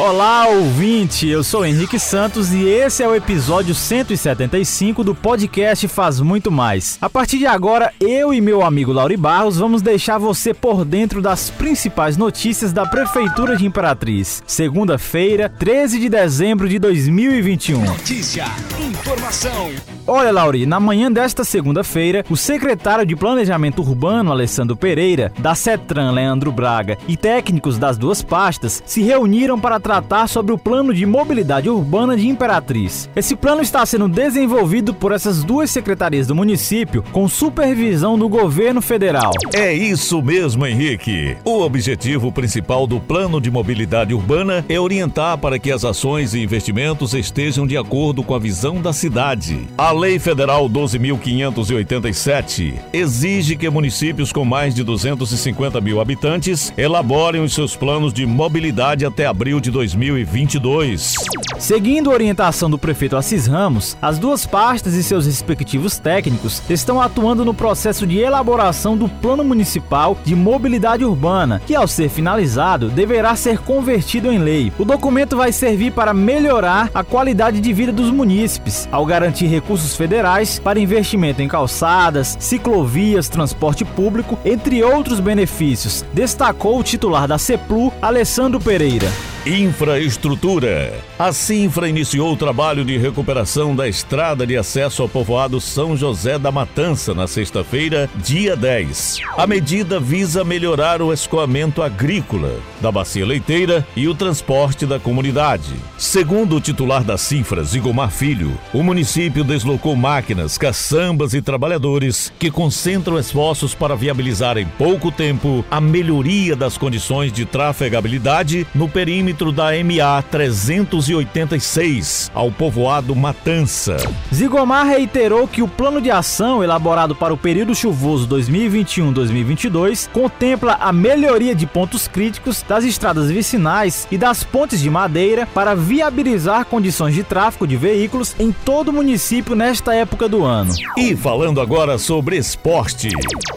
Olá, ouvinte! Eu sou Henrique Santos e esse é o episódio 175 do podcast Faz Muito Mais. A partir de agora, eu e meu amigo Lauri Barros vamos deixar você por dentro das principais notícias da Prefeitura de Imperatriz. Segunda-feira, 13 de dezembro de 2021. Notícia, informação. Olha, Lauri, na manhã desta segunda-feira, o secretário de Planejamento Urbano, Alessandro Pereira, da CETRAN, Leandro Braga, e técnicos das duas pastas se reuniram para tratar sobre o plano de mobilidade urbana de Imperatriz. Esse plano está sendo desenvolvido por essas duas secretarias do município com supervisão do governo federal. É isso mesmo, Henrique. O objetivo principal do plano de mobilidade urbana é orientar para que as ações e investimentos estejam de acordo com a visão da cidade. A Lei Federal 12.587 exige que municípios com mais de 250 mil habitantes elaborem os seus planos de mobilidade até abril de 2022. Seguindo a orientação do prefeito Assis Ramos, as duas pastas e seus respectivos técnicos estão atuando no processo de elaboração do Plano Municipal de Mobilidade Urbana, que, ao ser finalizado, deverá ser convertido em lei. O documento vai servir para melhorar a qualidade de vida dos munícipes, ao garantir recursos federais para investimento em calçadas, ciclovias, transporte público, entre outros benefícios, destacou o titular da CEPLU, Alessandro Pereira. Infraestrutura. A Sinfra iniciou o trabalho de recuperação da estrada de acesso ao povoado São José da Matança na sexta-feira, dia 10. A medida visa melhorar o escoamento agrícola da bacia leiteira e o transporte da comunidade. Segundo o titular da Sinfra, Zigomar Filho, o município deslocou máquinas, caçambas e trabalhadores que concentram esforços para viabilizar em pouco tempo a melhoria das condições de trafegabilidade no perímetro da MA 386 ao povoado Matança. Zigomar reiterou que o plano de ação elaborado para o período chuvoso 2021-2022 contempla a melhoria de pontos críticos das estradas vicinais e das pontes de madeira para viabilizar condições de tráfego de veículos em todo o município nesta época do ano. E falando agora sobre esporte,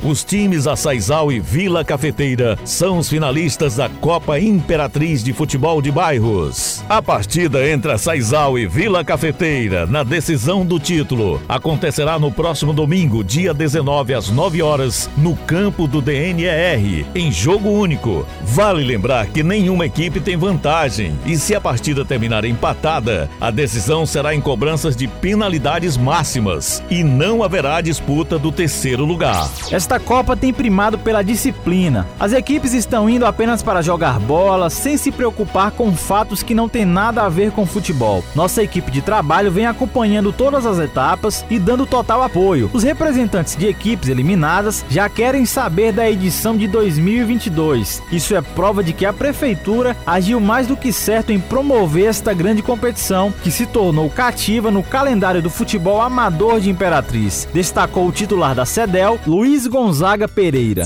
os times Açaizal e Vila Cafeteira são os finalistas da Copa Imperatriz de Futebol Futebol de Bairros. A partida entre a Saizal e Vila Cafeteira, na decisão do título, acontecerá no próximo domingo, dia 19, às 9 horas, no campo do DNER, em jogo único. Vale lembrar que nenhuma equipe tem vantagem, e se a partida terminar empatada, a decisão será em cobranças de penalidades máximas, e não haverá disputa do terceiro lugar. Esta Copa tem primado pela disciplina. As equipes estão indo apenas para jogar bola, sem se preocupar preocupar com fatos que não têm nada a ver com futebol. Nossa equipe de trabalho vem acompanhando todas as etapas e dando total apoio. Os representantes de equipes eliminadas já querem saber da edição de 2022. Isso é prova de que a prefeitura agiu mais do que certo em promover esta grande competição que se tornou cativa no calendário do futebol amador de Imperatriz. Destacou o titular da CEDEL, Luiz Gonzaga Pereira.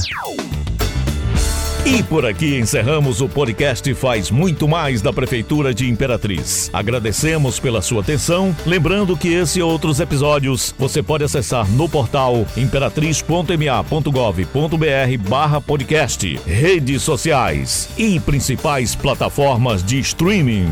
E por aqui encerramos o podcast Faz Muito Mais da Prefeitura de Imperatriz. Agradecemos pela sua atenção, lembrando que esse e outros episódios você pode acessar no portal imperatriz.ma.gov.br barra podcast, redes sociais e principais plataformas de streaming.